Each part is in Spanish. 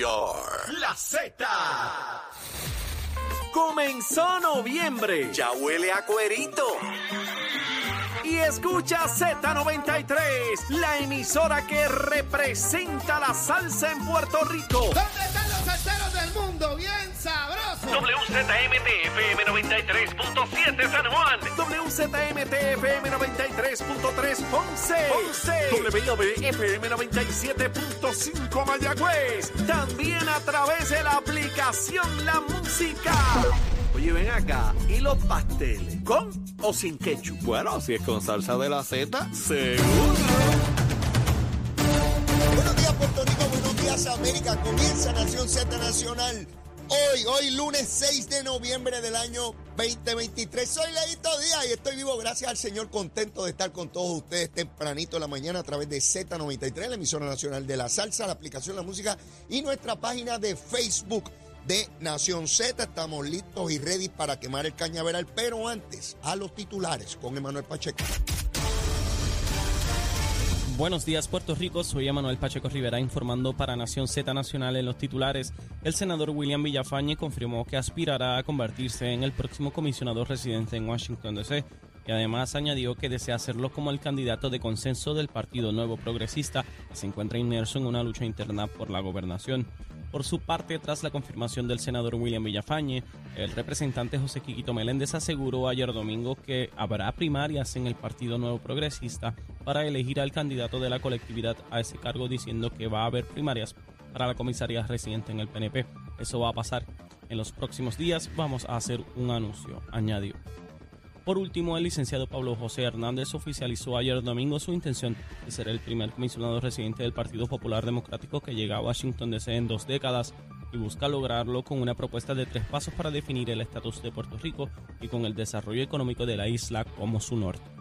La Z. Comenzó noviembre Ya huele a cuerito. y escucha Z93, la emisora que representa la salsa en Puerto Rico. ¿Dónde están WZMTFM 93.7 San Juan. WZMTFM 93.3 Ponce. Ponce. WIOB-FM 97.5 Mayagüez. También a través de la aplicación La Música. Oye, ven acá. ¿Y los pasteles? ¿Con o sin ketchup? Bueno, si es con salsa de la Z, seguro. Buenos días, Puerto Rico. Buenos días, América. Comienza Nación Z Nacional. Hoy, hoy lunes 6 de noviembre del año 2023. Soy Leito Díaz y estoy vivo gracias al Señor, contento de estar con todos ustedes tempranito en la mañana a través de Z93, la emisora nacional de la salsa, la aplicación La Música y nuestra página de Facebook de Nación Z. Estamos listos y ready para quemar el cañaveral, pero antes a los titulares con Emanuel Pacheco. Buenos días Puerto Rico, soy Emanuel Pacheco Rivera informando para Nación Z Nacional en los titulares. El senador William Villafañe confirmó que aspirará a convertirse en el próximo comisionado residente en Washington DC y además añadió que desea hacerlo como el candidato de consenso del Partido Nuevo Progresista que se encuentra inmerso en una lucha interna por la gobernación. Por su parte, tras la confirmación del senador William Villafañe, el representante José Quiquito Meléndez aseguró ayer domingo que habrá primarias en el Partido Nuevo Progresista para elegir al candidato de la colectividad a ese cargo, diciendo que va a haber primarias para la comisaría residente en el PNP. Eso va a pasar en los próximos días. Vamos a hacer un anuncio, añadió. Por último, el licenciado Pablo José Hernández oficializó ayer domingo su intención de ser el primer comisionado residente del Partido Popular Democrático que llega a Washington DC en dos décadas y busca lograrlo con una propuesta de tres pasos para definir el estatus de Puerto Rico y con el desarrollo económico de la isla como su norte.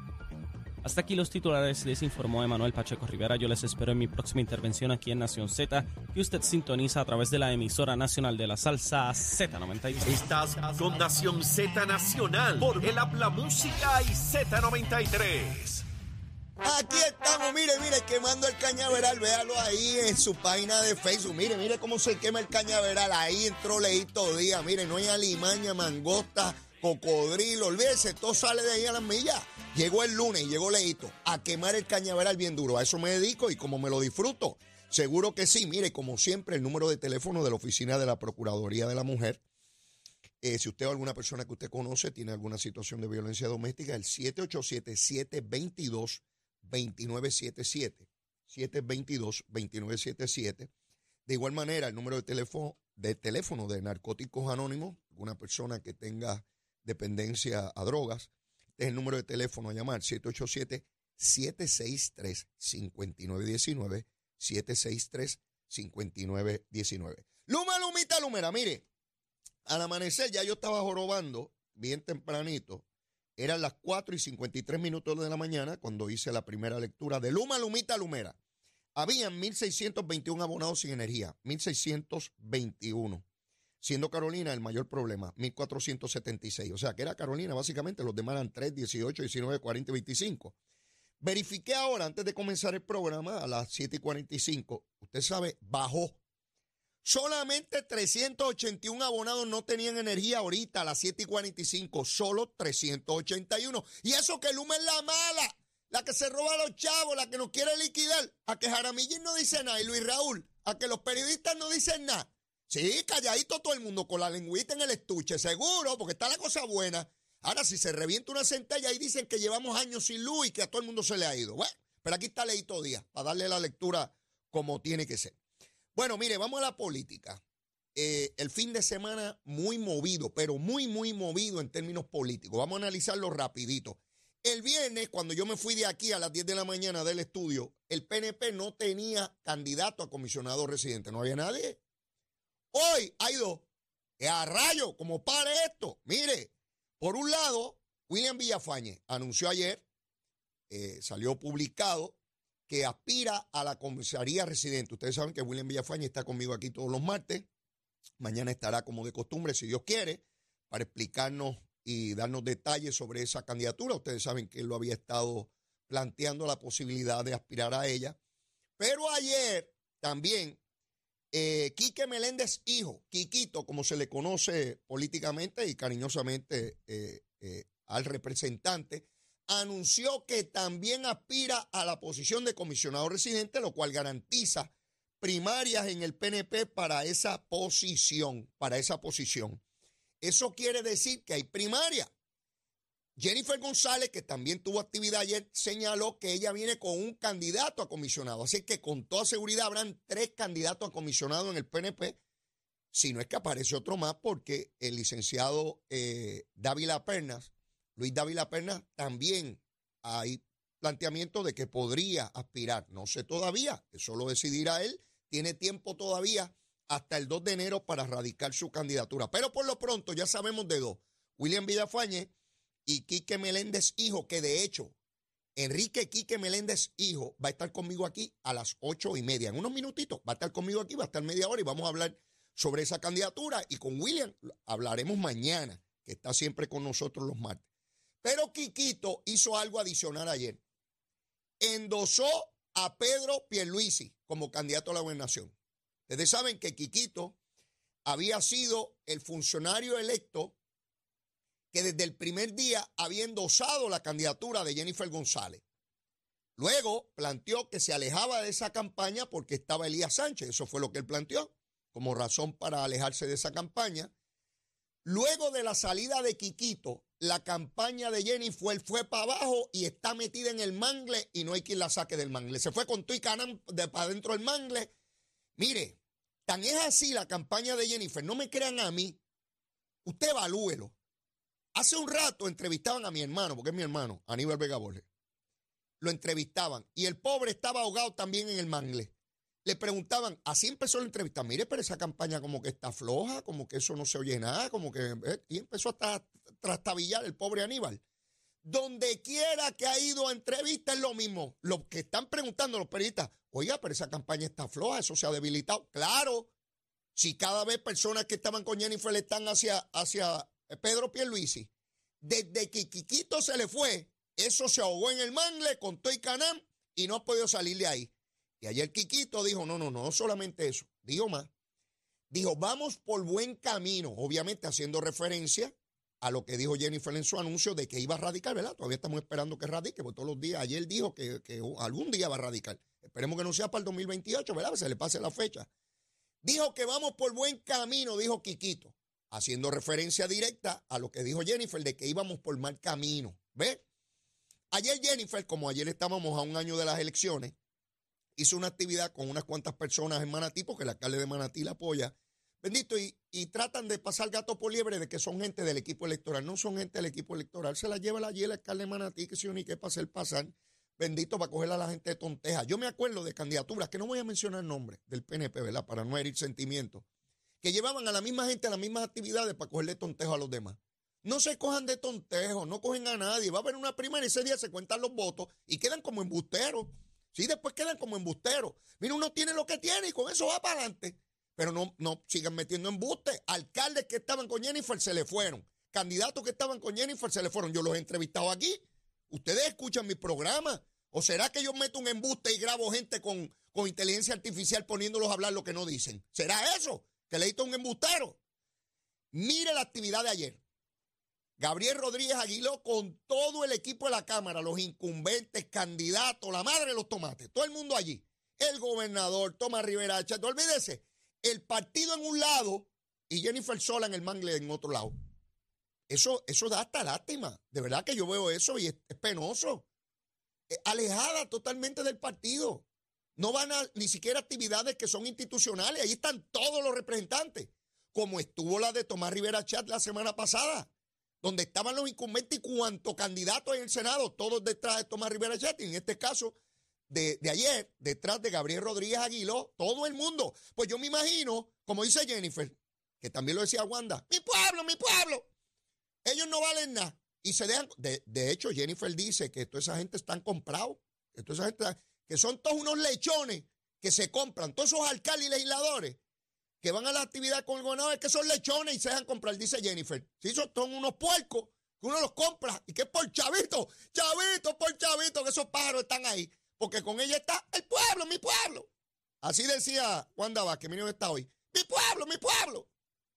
Hasta aquí los titulares, les informó Emanuel Pacheco Rivera. Yo les espero en mi próxima intervención aquí en Nación Z, que usted sintoniza a través de la emisora nacional de la salsa Z93. Estás con Nación Z Nacional por el Habla Música y Z93. Aquí estamos, mire, mire, quemando el cañaveral, véalo ahí en su página de Facebook. Mire, mire cómo se quema el cañaveral. Ahí entró Leito Díaz. Mire, no hay alimaña, mangosta, cocodrilo. Olvídese, todo sale de ahí a las millas. Llegó el lunes y llegó Leito a quemar el cañaveral bien duro. A eso me dedico y como me lo disfruto. Seguro que sí. Mire, como siempre, el número de teléfono de la oficina de la Procuraduría de la Mujer. Eh, si usted o alguna persona que usted conoce tiene alguna situación de violencia doméstica, el 787-722-2977. 722-2977. De igual manera, el número de teléfono, de teléfono de Narcóticos Anónimos, alguna persona que tenga dependencia a drogas, este es el número de teléfono a llamar, 787-763-5919, 763-5919. Luma, Lumita, Lumera, mire, al amanecer ya yo estaba jorobando bien tempranito. Eran las 4 y 53 minutos de la mañana cuando hice la primera lectura de Luma, Lumita, Lumera. Habían 1.621 abonados sin energía, 1.621. Siendo Carolina el mayor problema, 1.476. O sea, que era Carolina, básicamente, los demás eran 3, 18, 19, 40 y 25. Verifiqué ahora, antes de comenzar el programa, a las 7 y 45. Usted sabe, bajó. Solamente 381 abonados no tenían energía ahorita a las 7 y 45. Solo 381. Y eso que Luma es la mala. La que se roba a los chavos, la que nos quiere liquidar. A que Jaramillín no dice nada y Luis Raúl. A que los periodistas no dicen nada. Sí, calladito todo el mundo con la lengüita en el estuche, seguro, porque está la cosa buena. Ahora, si se revienta una centella y dicen que llevamos años sin luz y que a todo el mundo se le ha ido. Bueno, pero aquí está Leito Díaz para darle la lectura como tiene que ser. Bueno, mire, vamos a la política. Eh, el fin de semana muy movido, pero muy, muy movido en términos políticos. Vamos a analizarlo rapidito. El viernes, cuando yo me fui de aquí a las 10 de la mañana del estudio, el PNP no tenía candidato a comisionado residente. No había nadie. Hoy hay dos. A rayo, como pare esto. Mire, por un lado, William Villafañe anunció ayer, eh, salió publicado, que aspira a la comisaría residente. Ustedes saben que William Villafañe está conmigo aquí todos los martes. Mañana estará como de costumbre, si Dios quiere, para explicarnos y darnos detalles sobre esa candidatura. Ustedes saben que él lo había estado planteando la posibilidad de aspirar a ella. Pero ayer también Eh, Quique Meléndez, hijo, Quiquito, como se le conoce políticamente y cariñosamente eh, eh, al representante, anunció que también aspira a la posición de comisionado residente, lo cual garantiza primarias en el PNP para esa posición, para esa posición. Eso quiere decir que hay primaria. Jennifer González, que también tuvo actividad ayer, señaló que ella viene con un candidato a comisionado. Así que con toda seguridad habrán tres candidatos a comisionado en el PNP, si no es que aparece otro más, porque el licenciado eh, Dávila Pernas, Luis Dávila Pernas, también hay planteamiento de que podría aspirar. No sé todavía, eso lo decidirá él. Tiene tiempo todavía hasta el 2 de enero para radicar su candidatura. Pero por lo pronto ya sabemos de dos. William Villafañe y Quique Meléndez Hijo, que de hecho, Enrique Quique Meléndez Hijo va a estar conmigo aquí a las ocho y media. En unos minutitos va a estar conmigo aquí, va a estar media hora y vamos a hablar sobre esa candidatura. Y con William hablaremos mañana, que está siempre con nosotros los martes. Pero Quiquito hizo algo adicional ayer. Endosó a Pedro Pierluisi como candidato a la gobernación. Ustedes saben que Quiquito había sido el funcionario electo que desde el primer día había endosado la candidatura de Jennifer González. Luego planteó que se alejaba de esa campaña porque estaba Elías Sánchez. Eso fue lo que él planteó como razón para alejarse de esa campaña. Luego de la salida de Quiquito, la campaña de Jennifer fue para abajo y está metida en el mangle y no hay quien la saque del mangle. Se fue con tu y de para adentro del mangle. Mire, tan es así la campaña de Jennifer. No me crean a mí. Usted evalúelo. Hace un rato entrevistaban a mi hermano, porque es mi hermano, Aníbal Vega. Lo entrevistaban y el pobre estaba ahogado también en el mangle. Le preguntaban, así empezó la entrevista, mire, pero esa campaña como que está floja, como que eso no se oye nada, como que... eh, y empezó a trastabillar el pobre Aníbal. Donde quiera que ha ido a entrevista es lo mismo. Los que están preguntando los periodistas, oiga, pero esa campaña está floja, eso se ha debilitado. Claro, si cada vez personas que estaban con Jennifer están hacia, hacia Pedro Pierluisi, desde que Quiquito se le fue, eso se ahogó en el mangle con Toy Canam y no ha podido salir de ahí. Y ayer Quiquito dijo, no, no, no solamente eso, dijo más. Dijo, vamos por buen camino, obviamente haciendo referencia a lo que dijo Jennifer en su anuncio de que iba a radicar, ¿verdad? Todavía estamos esperando que radique, porque todos los días, ayer dijo que, que algún día va a radicar. Esperemos que no sea para el 2028, ¿verdad? Que se le pase la fecha. Dijo que vamos por buen camino, dijo Quiquito haciendo referencia directa a lo que dijo Jennifer de que íbamos por mal camino. ¿Ve? Ayer Jennifer, como ayer estábamos a un año de las elecciones, hizo una actividad con unas cuantas personas en Manatí, porque el alcalde de Manatí la apoya. Bendito, y, y tratan de pasar gato por liebre de que son gente del equipo electoral. No son gente del equipo electoral. Se la lleva allí el alcalde de Manatí, que se ni que para hacer pasar. Bendito para coger a la gente de tonteja. Yo me acuerdo de candidaturas, que no voy a mencionar el nombre del PNP, ¿verdad? Para no herir sentimientos que llevaban a la misma gente a las mismas actividades para cogerle tontejo a los demás. No se cojan de tontejo, no cogen a nadie. Va a haber una primaria y ese día se cuentan los votos y quedan como embusteros. Sí, después quedan como embusteros. Mira, uno tiene lo que tiene y con eso va para adelante. Pero no, no sigan metiendo embuste. Alcaldes que estaban con Jennifer se le fueron. Candidatos que estaban con Jennifer se le fueron. Yo los he entrevistado aquí. Ustedes escuchan mi programa. ¿O será que yo meto un embuste y grabo gente con, con inteligencia artificial poniéndolos a hablar lo que no dicen? ¿Será eso? Que le un embustero. Mire la actividad de ayer. Gabriel Rodríguez Aguiló con todo el equipo de la Cámara, los incumbentes, candidatos, la madre de los tomates, todo el mundo allí. El gobernador, Tomás Rivera Chato, olvídese, el partido en un lado y Jennifer Sola en el mangle en otro lado. Eso, eso da hasta lástima. De verdad que yo veo eso y es, es penoso. Eh, alejada totalmente del partido. No van a ni siquiera actividades que son institucionales. Ahí están todos los representantes. Como estuvo la de Tomás Rivera Chat la semana pasada, donde estaban los incumbentes y cuantos candidatos en el Senado, todos detrás de Tomás Rivera Chat. Y en este caso, de, de, ayer, detrás de Gabriel Rodríguez Aguiló, todo el mundo. Pues yo me imagino, como dice Jennifer, que también lo decía Wanda, mi pueblo, mi pueblo. Ellos no valen nada. Y se dejan. De, de hecho, Jennifer dice que toda esa gente están comprados. Que esa gente que son todos unos lechones que se compran, todos esos alcaldes y legisladores que van a la actividad con el gobernador, que son lechones y se dejan comprar, dice Jennifer. Si son unos puercos que uno los compra y que es por chavito, chavito por chavito, que esos pájaros están ahí. Porque con ella está el pueblo, mi pueblo. Así decía Juan que miren está hoy. Mi pueblo, mi pueblo.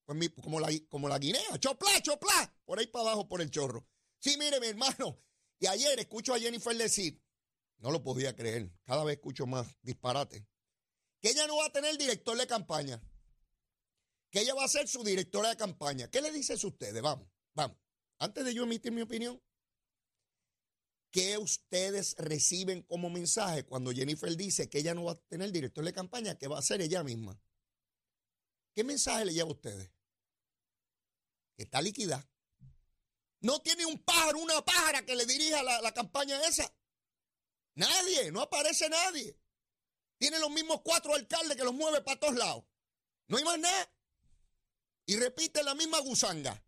Pues mi- como, la, como la guinea, chopla, chopla, por ahí para abajo, por el chorro. Sí, mire, mi hermano. Y ayer escucho a Jennifer decir, no lo podía creer, cada vez escucho más disparate, que ella no va a tener director de campaña, que ella va a ser su directora de campaña. ¿Qué le dices a ustedes? Vamos, vamos. Antes de yo emitir mi opinión, ¿qué ustedes reciben como mensaje cuando Jennifer dice que ella no va a tener director de campaña, que va a ser ella misma? ¿Qué mensaje le lleva a ustedes? Que está liquidada. No tiene un pájaro, una pájara que le dirija la, la campaña esa. Nadie, no aparece nadie. Tiene los mismos cuatro alcaldes que los mueve para todos lados. No hay más nada. Y repite la misma gusanga.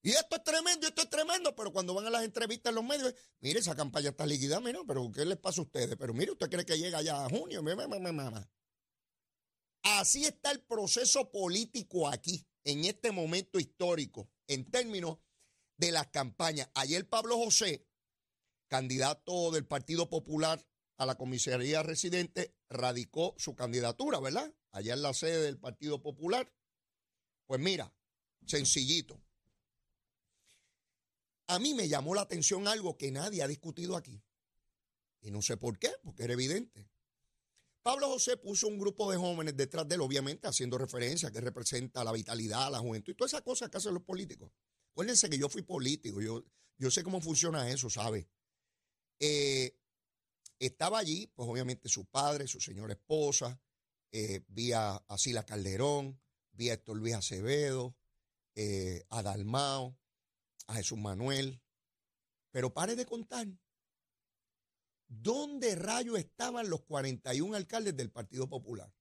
Y esto es tremendo, esto es tremendo, pero cuando van a las entrevistas en los medios, mire, esa campaña está liquidada, mira, pero ¿qué les pasa a ustedes? Pero mire, ¿usted cree que llega ya a junio? Ma, ma, ma. Así está el proceso político aquí, en este momento histórico, en términos de las campañas. Ayer Pablo José, candidato del Partido Popular a la comisaría residente, radicó su candidatura, ¿verdad? Allá en la sede del Partido Popular. Pues mira, sencillito. A mí me llamó la atención algo que nadie ha discutido aquí. Y no sé por qué, porque era evidente. Pablo José puso un grupo de jóvenes detrás de él, obviamente haciendo referencia que representa la vitalidad, la juventud y todas esas cosas que hacen los políticos. Acuérdense que yo fui político, yo, yo sé cómo funciona eso, ¿sabe? Eh, estaba allí, pues obviamente su padre, su señora esposa, eh, vi a, Calderón, vi a Héctor Luis Acevedo, eh, a Dalmao, a Jesús Manuel. Pero pare de contar. ¿Dónde rayos estaban los 41 alcaldes del Partido Popular?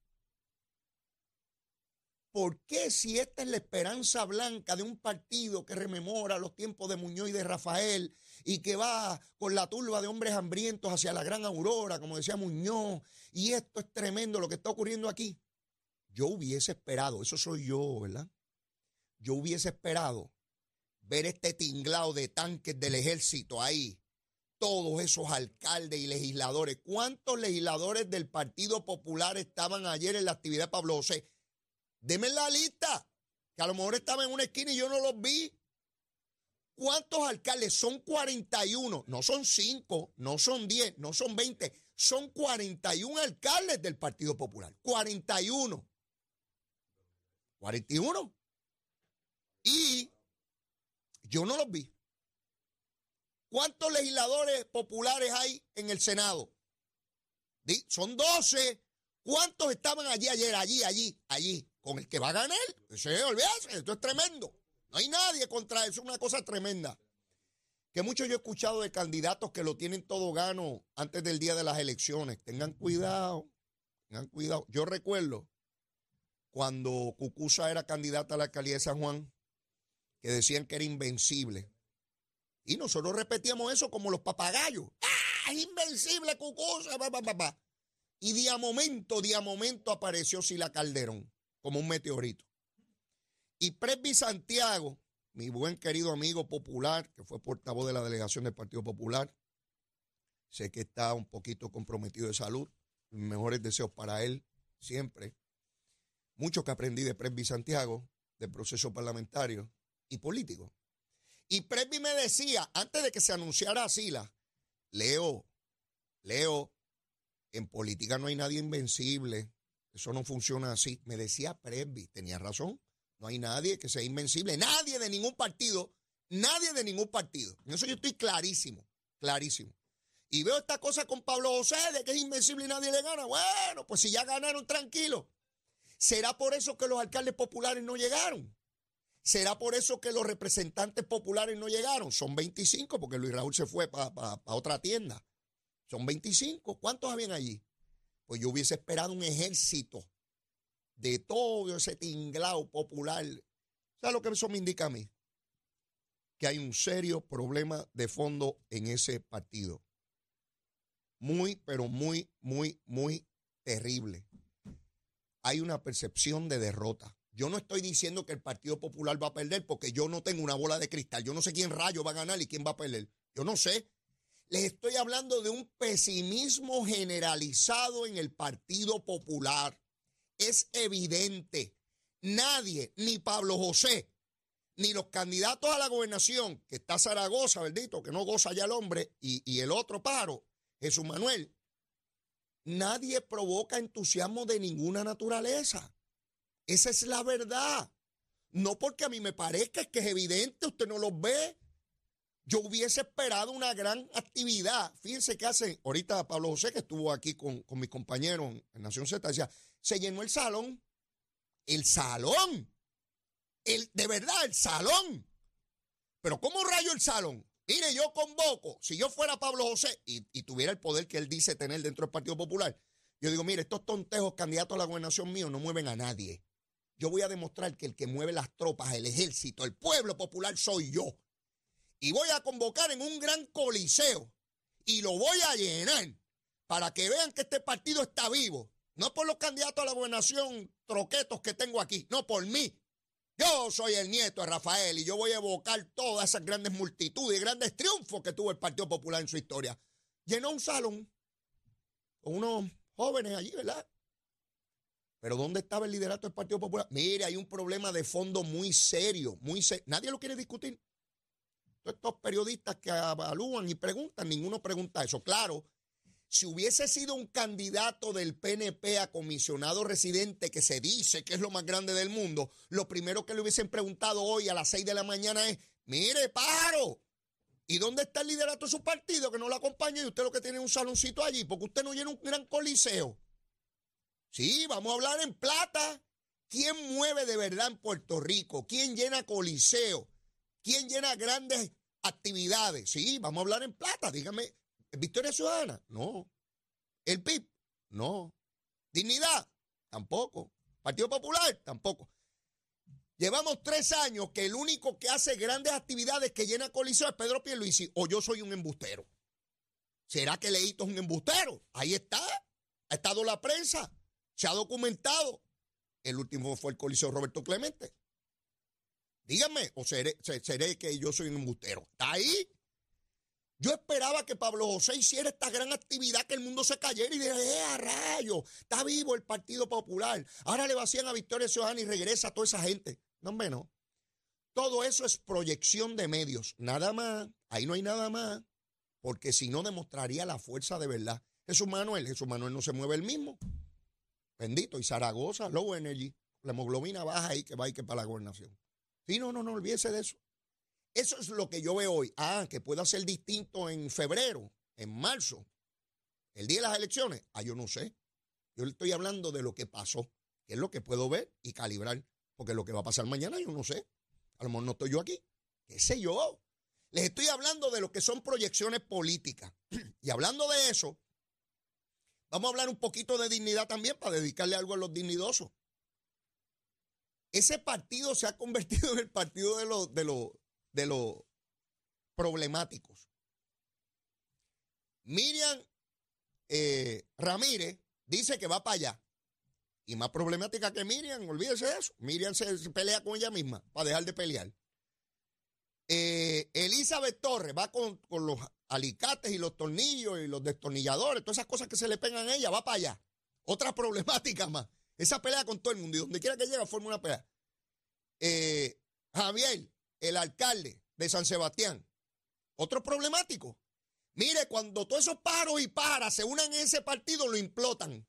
¿Por qué si esta es la esperanza blanca de un partido que rememora los tiempos de Muñoz y de Rafael y que va con la turba de hombres hambrientos hacia la gran aurora, como decía Muñoz, y esto es tremendo lo que está ocurriendo aquí? Yo hubiese esperado, eso soy yo, ¿verdad? Yo hubiese esperado ver este tinglado de tanques del ejército ahí, todos esos alcaldes y legisladores. ¿Cuántos legisladores del Partido Popular estaban ayer en la actividad Pablo? Deme la lista, que a lo mejor estaban en una esquina y yo no los vi. ¿Cuántos alcaldes? Son 41, no son 5, no son 10, no son 20, son 41 alcaldes del Partido Popular. 41. 41. Y yo no los vi. ¿Cuántos legisladores populares hay en el Senado? Son 12. ¿Cuántos estaban allí ayer? Allí, allí, allí. Con el que va a ganar. Ese, olvídate, esto es tremendo. No hay nadie contra eso. Es una cosa tremenda. Que mucho yo he escuchado de candidatos que lo tienen todo gano antes del día de las elecciones. Tengan cuidado. Tengan cuidado. Yo recuerdo cuando Cucusa era candidata a la alcaldía de San Juan, que decían que era invencible. Y nosotros repetíamos eso como los papagayos. ¡Ah! Es invencible, Cucusa. pa, pa, pa". Y de a momento, de a momento apareció Sila Calderón, como un meteorito. Y Presby Santiago, mi buen querido amigo popular, que fue portavoz de la delegación del Partido Popular, sé que está un poquito comprometido de salud. Mis mejores deseos para él, siempre. Mucho que aprendí de Presby Santiago, del proceso parlamentario y político. Y Presby me decía, antes de que se anunciara a Sila, Leo, Leo, en política no hay nadie invencible. Eso no funciona así. Me decía Presby, tenía razón. No hay nadie que sea invencible. Nadie de ningún partido. Nadie de ningún partido. En eso yo estoy clarísimo, clarísimo. Y veo esta cosa con Pablo José de que es invencible y nadie le gana. Bueno, pues si ya ganaron, tranquilo. ¿Será por eso que los alcaldes populares no llegaron? ¿Será por eso que los representantes populares no llegaron? Son 25 porque Luis Raúl se fue para otra tienda. Son 25. ¿Cuántos habían allí? Pues yo hubiese esperado un ejército de todo ese tinglao popular. ¿Sabes lo que eso me indica a mí? Que hay un serio problema de fondo en ese partido. Muy, pero muy, muy, muy terrible. Hay una percepción de derrota. Yo no estoy diciendo que el Partido Popular va a perder porque yo no tengo una bola de cristal. Yo no sé quién rayo va a ganar y quién va a perder. Yo no sé. Les estoy hablando de un pesimismo generalizado en el Partido Popular. Es evidente. Nadie, ni Pablo José, ni los candidatos a la gobernación, que está Zaragoza, bendito, que no goza ya el hombre, y, el otro paro, Jesús Manuel, nadie provoca entusiasmo de ninguna naturaleza. Esa es la verdad. No porque a mí me parezca, que es evidente, usted no los ve. Yo hubiese esperado una gran actividad. Fíjense qué hacen. Ahorita Pablo José, que estuvo aquí con, con mis compañeros en Nación Z, decía, se llenó el salón. El salón. El, de verdad, el salón. Pero ¿cómo rayo el salón? Mire, yo convoco, si yo fuera Pablo José y, y tuviera el poder que él dice tener dentro del Partido Popular, yo digo, mire, estos tontejos candidatos a la gobernación mío no mueven a nadie. Yo voy a demostrar que el que mueve las tropas, el ejército, el pueblo popular soy yo. Y voy a convocar en un gran coliseo y lo voy a llenar para que vean que este partido está vivo. No por los candidatos a la gobernación troquetos que tengo aquí, no por mí. Yo soy el nieto de Rafael y yo voy a evocar todas esas grandes multitudes y grandes triunfos que tuvo el Partido Popular en su historia. Llenó un salón con unos jóvenes allí, ¿verdad? Pero ¿dónde estaba el liderato del Partido Popular? Mire, hay un problema de fondo muy serio, muy serio. Nadie lo quiere discutir. Todos estos periodistas que evalúan y preguntan, ninguno pregunta eso. Claro, si hubiese sido un candidato del PNP a comisionado residente que se dice que es lo más grande del mundo, lo primero que le hubiesen preguntado hoy a las seis de la mañana es, mire, paro, ¿y dónde está el liderato de su partido que no lo acompaña y usted lo que tiene es un saloncito allí? Porque usted no llena un gran coliseo. Sí, vamos a hablar en plata. ¿Quién mueve de verdad en Puerto Rico? ¿Quién llena coliseo? ¿Quién llena grandes actividades? Sí, vamos a hablar en plata. Dígame, ¿Victoria Ciudadana? No. ¿El PIB? No. ¿Dignidad? Tampoco. ¿Partido Popular? Tampoco. Llevamos tres años que el único que hace grandes actividades que llena coliseo es Pedro Pierluisi o yo soy un embustero. ¿Será que Leito es un embustero? Ahí está. Ha estado la prensa. Se ha documentado. El último fue el Coliseo Roberto Clemente. Dígame, o seré, seré, que yo soy un embustero. ¿Está ahí? Yo esperaba que Pablo José hiciera esta gran actividad, que el mundo se cayera y dijera, ¡eh, a rayo! Está vivo el Partido Popular. Ahora le vacían a Victoria Ciudadana y regresa a toda esa gente. No, hombre, no. Todo eso es proyección de medios. Nada más. Ahí no hay nada más. Porque si no, demostraría la fuerza de verdad. Jesús Manuel, Jesús Manuel no se mueve el mismo. Bendito. Y Zaragoza, Low Energy, la hemoglobina baja ahí que va y que para la gobernación. Sí, no, no, no, olvídese de eso. Eso es lo que yo veo hoy. Ah, que pueda ser distinto en febrero, en marzo, el día de las elecciones. Ah, yo no sé. Yo le estoy hablando de lo que pasó, que es lo que puedo ver y calibrar. Porque lo que va a pasar mañana yo no sé. A lo mejor no estoy yo aquí. ¿Qué sé yo? Les estoy hablando de lo que son proyecciones políticas. y hablando de eso, vamos a hablar un poquito de dignidad también para dedicarle algo a los dignidosos. Ese partido se ha convertido en el partido de los, de de problemáticos. Miriam eh, Ramírez dice que va para allá. Y más problemática que Miriam, olvídese de eso. Miriam se, se pelea con ella misma para dejar de pelear. Eh, Elizabeth Torres va con, con, los alicates y los tornillos y los destornilladores, todas esas cosas que se le pegan a ella, va para allá. Otra problemática más. Esa pelea con todo el mundo y donde quiera que llegue forma una pelea. Eh, Javier, el alcalde de San Sebastián, otro problemático. Mire, cuando todos esos paros y paras se unan en ese partido, lo implotan.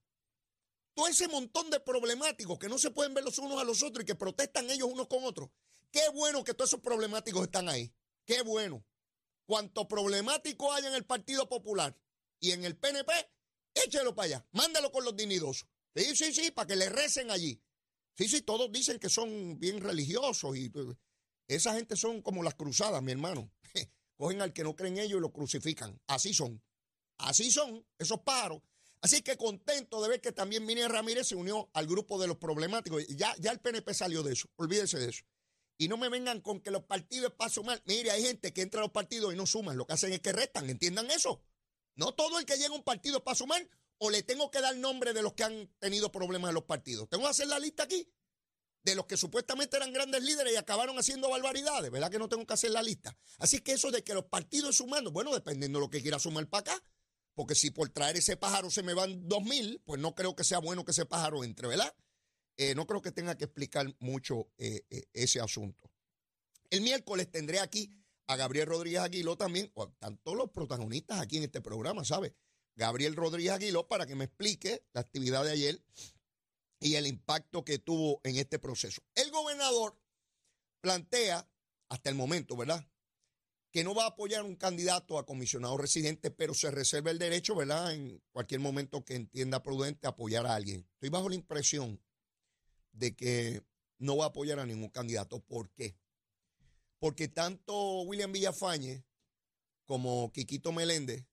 Todo ese montón de problemáticos que no se pueden ver los unos a los otros y que protestan ellos unos con otros. Qué bueno que todos esos problemáticos están ahí. Qué bueno. Cuanto problemático haya en el Partido Popular y en el PNP, échelo para allá. Mándalo con los dignidosos. Sí, sí, sí, para que le recen allí. Sí, sí, todos dicen que son bien religiosos y esa gente son como las cruzadas, mi hermano. Cogen al que no creen ellos y lo crucifican. Así son. Así son esos paros. Así que contento de ver que también Miriam Ramírez se unió al grupo de los problemáticos. Ya, ya el PNP salió de eso. Olvídense de eso. Y no me vengan con que los partidos para sumar. Mire, hay gente que entra a los partidos y no suman. Lo que hacen es que restan. ¿Entiendan eso? No todo el que llega a un partido es para sumar. O le tengo que dar nombre de los que han tenido problemas en los partidos. Tengo que hacer la lista aquí. de los que supuestamente eran grandes líderes y acabaron haciendo barbaridades, ¿verdad que no tengo que hacer la lista? Así que eso de que los partidos sumando, bueno, dependiendo de lo que quiera sumar para acá, porque si por traer ese pájaro se me van dos mil, pues no creo que sea bueno que ese pájaro entre, ¿verdad? Eh, no creo que tenga que explicar mucho eh, eh, ese asunto. El miércoles tendré aquí a Gabriel Rodríguez Aguiló también, o todos los protagonistas aquí en este programa, ¿sabe? Gabriel Rodríguez Aguiló para que me explique la actividad de ayer y el impacto que tuvo en este proceso. El gobernador plantea, hasta el momento, ¿verdad? Que no va a apoyar un candidato a comisionado residente, pero se reserva el derecho, ¿verdad? En cualquier momento que entienda prudente apoyar a alguien. Estoy bajo la impresión de que no va a apoyar a ningún candidato. ¿Por qué? Porque tanto William Villafañe como Quiquito Meléndez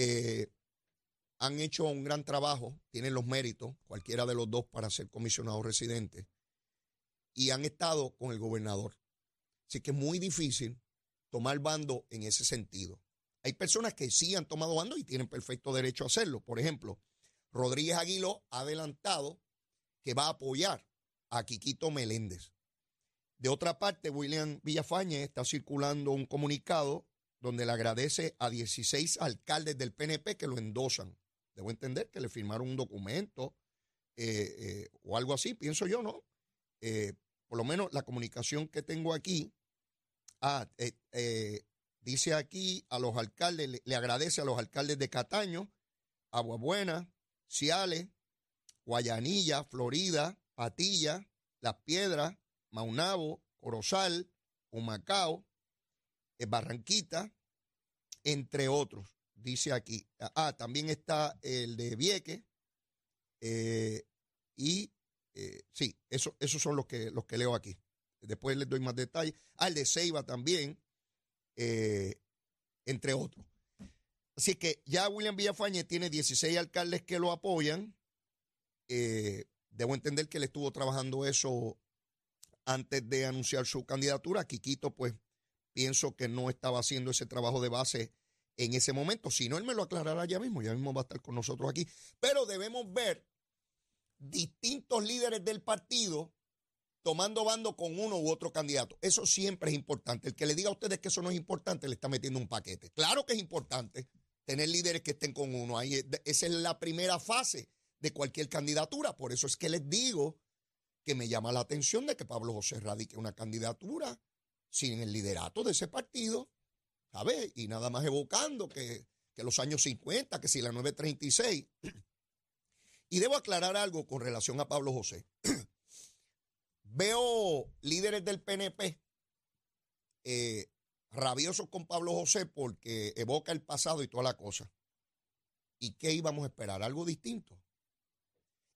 eh, han hecho un gran trabajo, tienen los méritos, cualquiera de los dos, para ser comisionado residente, y han estado con el gobernador. Así que es muy difícil tomar bando en ese sentido. Hay personas que sí han tomado bando y tienen perfecto derecho a hacerlo. Por ejemplo, Rodríguez Aguiló ha adelantado que va a apoyar a Quiquito Meléndez. De otra parte, William Villafañe está circulando un comunicado donde le agradece a 16 alcaldes del PNP que lo endosan. Debo entender que le firmaron un documento eh, eh, o algo así, pienso yo, ¿no? Eh, por lo menos la comunicación que tengo aquí, ah, dice aquí a los alcaldes, le, le, agradece a los alcaldes de Cataño, Aguabuena, Ciales, Guayanilla, Florida, Patilla, Las Piedras, Maunabo, Corozal, Humacao, Barranquita, entre otros, dice aquí. Ah, también está el de Vieque. Eh, y eh, sí, eso, esos son los que, los que leo aquí. Después les doy más detalles. Ah, el de Ceiba también, eh, entre otros. Así que ya William Villafañe tiene 16 alcaldes que lo apoyan. debo entender que él estuvo trabajando eso antes de anunciar su candidatura. Quiquito, pues, pienso que no estaba haciendo ese trabajo de base en ese momento. Si no, él me lo aclarará ya mismo, ya mismo va a estar con nosotros aquí. Pero debemos ver distintos líderes del partido tomando bando con uno u otro candidato. Eso siempre es importante. El que le diga a ustedes que eso no es importante, le está metiendo un paquete. Claro que es importante tener líderes que estén con uno. Ahí, esa es la primera fase de cualquier candidatura. Por eso es que les digo que me llama la atención de que Pablo José radique una candidatura sin el liderato de ese partido, ¿sabes? Y nada más evocando que, que los años 50, que si la 936. Y debo aclarar algo con relación a Pablo José. Veo líderes del PNP eh, rabiosos con Pablo José porque evoca el pasado y toda la cosa. ¿Y qué íbamos a esperar? Algo distinto.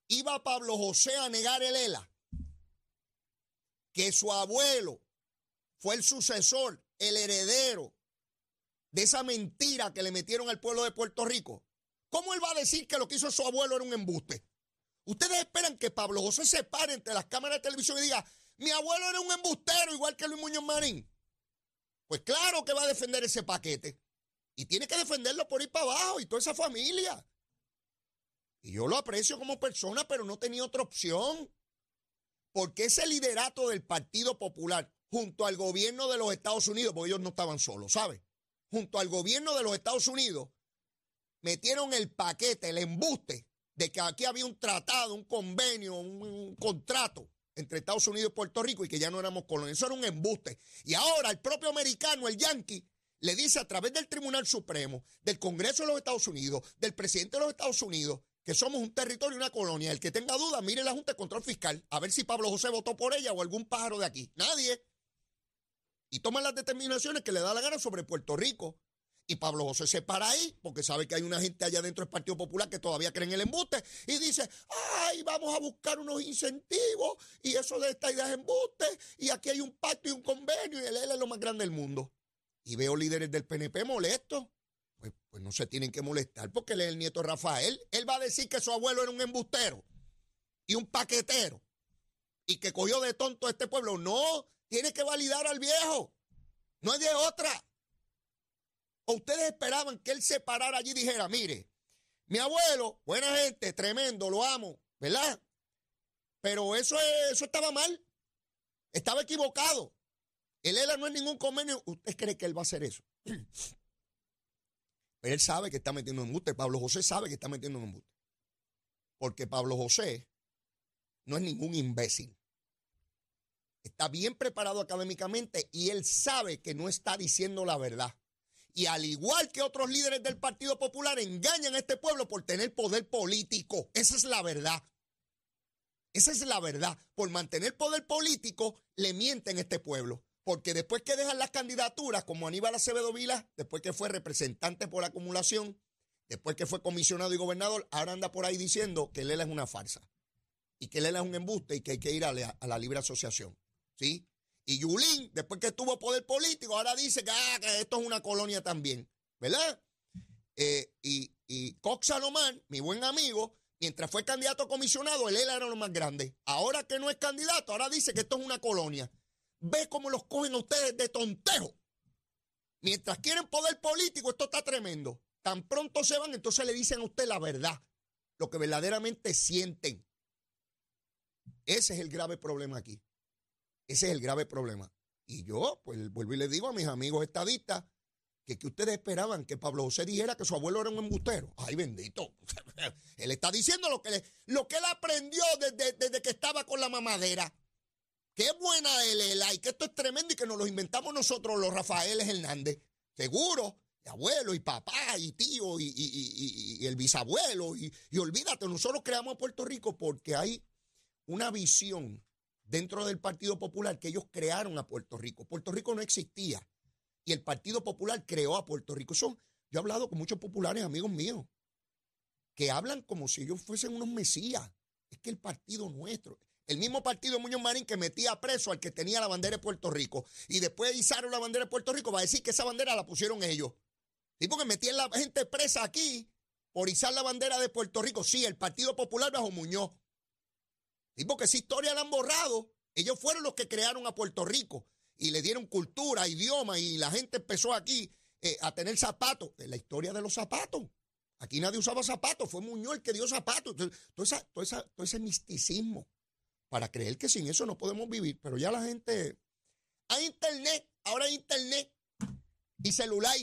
Iba Pablo José a negar el ELA, que su abuelo fue el sucesor, el heredero de esa mentira que le metieron al pueblo de Puerto Rico. ¿Cómo él va a decir que lo que hizo su abuelo era un embuste? Ustedes esperan que Pablo José se pare entre las cámaras de televisión y diga, mi abuelo era un embustero igual que Luis Muñoz Marín. Pues claro que va a defender ese paquete. Y tiene que defenderlo por ir para abajo y toda esa familia. Y yo lo aprecio como persona, pero no tenía otra opción. Porque ese liderato del Partido Popular junto al gobierno de los Estados Unidos, porque ellos no estaban solos, ¿sabes? Junto al gobierno de los Estados Unidos, metieron el paquete, el embuste de que aquí había un tratado, un convenio, un, contrato entre Estados Unidos y Puerto Rico y que ya no éramos colonias. Eso era un embuste. Y ahora el propio americano, el yankee, le dice a través del Tribunal Supremo, del Congreso de los Estados Unidos, del presidente de los Estados Unidos, que somos un territorio y una colonia. El que tenga duda, mire la Junta de Control Fiscal, a ver si Pablo José votó por ella o algún pájaro de aquí. Nadie y toma las determinaciones que le da la gana sobre Puerto Rico. Y Pablo José se para ahí porque sabe que hay una gente allá dentro del Partido Popular que todavía cree en el embuste y dice, ay, vamos a buscar unos incentivos y eso de esta idea es embuste y aquí hay un pacto y un convenio y él, es lo más grande del mundo. Y veo líderes del PNP molestos. Pues, pues no se tienen que molestar porque él es el nieto Rafael. Él va a decir que su abuelo era un embustero y un paquetero y que cogió de tonto a este pueblo. No, tiene que validar al viejo. No hay de otra. ¿O ustedes esperaban que él se parara allí y dijera, mire, mi abuelo, buena gente, tremendo, lo amo, ¿verdad? pero eso, es- eso estaba mal. Estaba equivocado. El ELA no es ningún convenio. ¿Usted cree que él va a hacer eso? Pero él sabe que está metiendo en embuste. Pablo José sabe que está metiendo en embuste. Porque Pablo José no es ningún imbécil. Está bien preparado académicamente y él sabe que no está diciendo la verdad. Y al igual que otros líderes del Partido Popular, engañan a este pueblo por tener poder político. Esa es la verdad. Esa es la verdad. Por mantener poder político, le mienten a este pueblo. Porque después que dejan las candidaturas, como Aníbal Acevedo Vila, después que fue representante por acumulación, después que fue comisionado y gobernador, ahora anda por ahí diciendo que Lela es una farsa. Y que Lela es un embuste y que hay que ir a la, a la libre asociación. ¿Sí? Y Yulín, después que tuvo poder político, ahora dice que, ah, que esto es una colonia también. ¿Verdad? Eh, y, y Cox Salomán, mi buen amigo, mientras fue candidato a comisionado, él era lo más grande. Ahora que no es candidato, ahora dice que esto es una colonia. Ve cómo los cogen ustedes de tontejo. Mientras quieren poder político, esto está tremendo. Tan pronto se van, entonces le dicen a usted la verdad, lo que verdaderamente sienten. Ese es el grave problema aquí. Ese es el grave problema. Y yo, pues vuelvo y les digo a mis amigos estadistas que, que ustedes esperaban que Pablo José dijera que su abuelo era un embustero. Ay, bendito. él está diciendo lo que, le- lo que él aprendió desde, desde que estaba con la mamadera. Qué buena él es, y que esto es tremendo y que nos lo inventamos nosotros, los Rafaeles Hernández. Seguro, y abuelo, y papá, y tío, y, y- y- el bisabuelo. Y olvídate, nosotros creamos a Puerto Rico porque hay una visión dentro del Partido Popular que ellos crearon a Puerto Rico. Puerto Rico no existía y el Partido Popular creó a Puerto Rico. Son, yo he hablado con muchos populares, amigos míos, que hablan como si ellos fuesen unos mesías. Es que el partido nuestro, el mismo partido de Muñoz Marín que metía preso al que tenía la bandera de Puerto Rico y después izaron la bandera de Puerto Rico, va a decir que esa bandera la pusieron ellos. Sí, porque metían la gente presa aquí por izar la bandera de Puerto Rico. Sí, el Partido Popular bajo Muñoz. Sí, porque esa historia la han borrado. Ellos fueron los que crearon a Puerto Rico y le dieron cultura, idioma y la gente empezó aquí eh, a tener zapatos. La historia de los zapatos. Aquí nadie usaba zapatos, fue Muñoz el que dio zapatos. Todo, esa- todo esa- todo ese misticismo para creer que sin eso no podemos vivir. Pero ya la gente... Hay internet, ahora hay internet y celular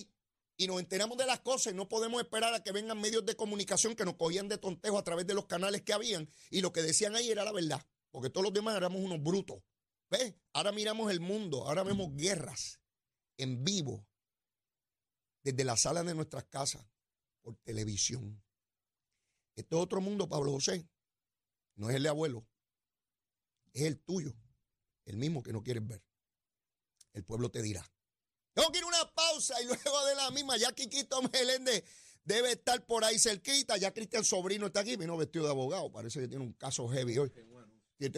y nos enteramos de las cosas y no podemos esperar a que vengan medios de comunicación que nos cogían de tontejo a través de los canales que habían y lo que decían ahí era la verdad, porque todos los demás éramos unos brutos. ¿Ves? Ahora miramos el mundo, ahora vemos guerras en vivo desde la sala de nuestras casas por televisión. Este es otro mundo, Pablo José. No es el de abuelo, es el tuyo, el mismo que no quieres ver. El pueblo te dirá. Tengo que ir una pausa y luego de la misma, ya Quiquito Meléndez debe estar por ahí cerquita. Ya Cristian Sobrino está aquí, vino vestido de abogado. Parece que tiene un caso heavy hoy.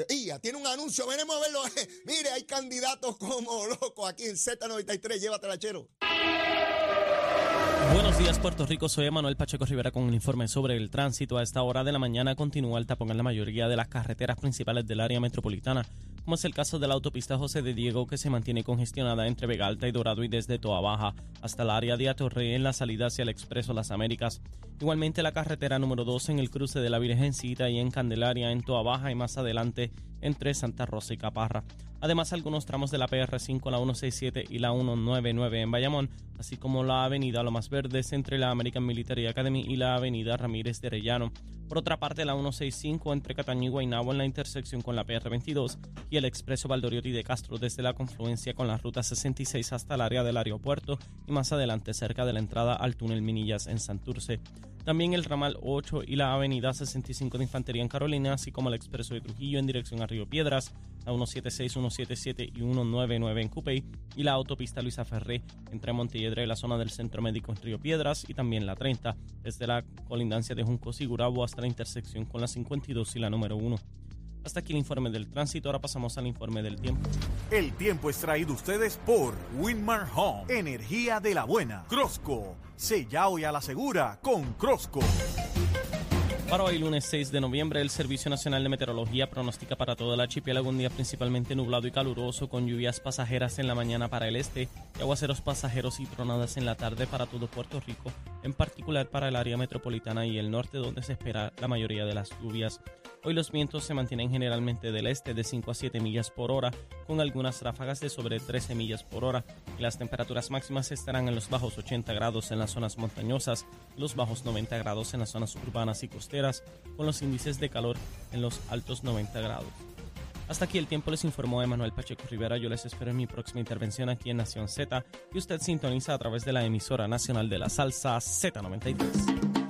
Y ya tiene un anuncio, veremos a verlo. Mire, hay candidatos como locos aquí en Z93. Llévatela, chero. Buenos días, Puerto Rico. Soy Manuel Pacheco Rivera con un informe sobre el tránsito. A esta hora de la mañana continúa el tapón en la mayoría de las carreteras principales del área metropolitana, como es el caso de la autopista José de Diego, que se mantiene congestionada entre Vega Alta y Dorado y desde Toa Baja hasta el área de Atorrey en la salida hacia el Expreso Las Américas. Igualmente la carretera número 2 en el cruce de la Virgencita y en Candelaria en Toa Baja y más adelante entre Santa Rosa y Caparra. Además, algunos tramos de la PR5, la 167 y la 199 en Bayamón, así como la avenida Lomas Verdes entre la American Military Academy y la avenida Ramírez de Arellano. Por otra parte, la 165 entre Cataño y Guaynabo en la intersección con la PR22 y el expreso Valdoriotti de Castro desde la confluencia con la ruta 66 hasta el área del aeropuerto y más adelante cerca de la entrada al túnel Minillas en Santurce. También el ramal 8 y la avenida 65 de Infantería en Carolina, así como el expreso de Trujillo en dirección a Río Piedras, la 176, 177 y 199 en Cupey y la autopista Luisa Ferré entre Montelledre y la zona del Centro Médico en Río Piedras y también la 30 desde la colindancia de Juncos y Gurabo hasta la intersección con la 52 y la número 1. Hasta aquí el informe del tránsito, ahora pasamos al informe del tiempo. El tiempo es traído ustedes por Winmar Home, energía de la buena. Crosco, sella hoy a la segura con Crosco. Para hoy, lunes 6 de noviembre, el Servicio Nacional de Meteorología pronostica para todo el archipiélago un día principalmente nublado y caluroso, con lluvias pasajeras en la mañana para el este y aguaceros pasajeros y tronadas en la tarde para todo Puerto Rico, en particular para el área metropolitana y el norte donde se espera la mayoría de las lluvias. Hoy los vientos se mantienen generalmente del este de 5 a 7 millas por hora, con algunas ráfagas de sobre 13 millas por hora, y las temperaturas máximas estarán en los bajos 80 grados en las zonas montañosas, los bajos 90 grados en las zonas urbanas y costeras, con los índices de calor en los altos 90 grados. Hasta aquí el tiempo les informó Emanuel Pacheco Rivera. Yo les espero en mi próxima intervención aquí en Nación Z, y usted sintoniza a través de la emisora nacional de la salsa Z93.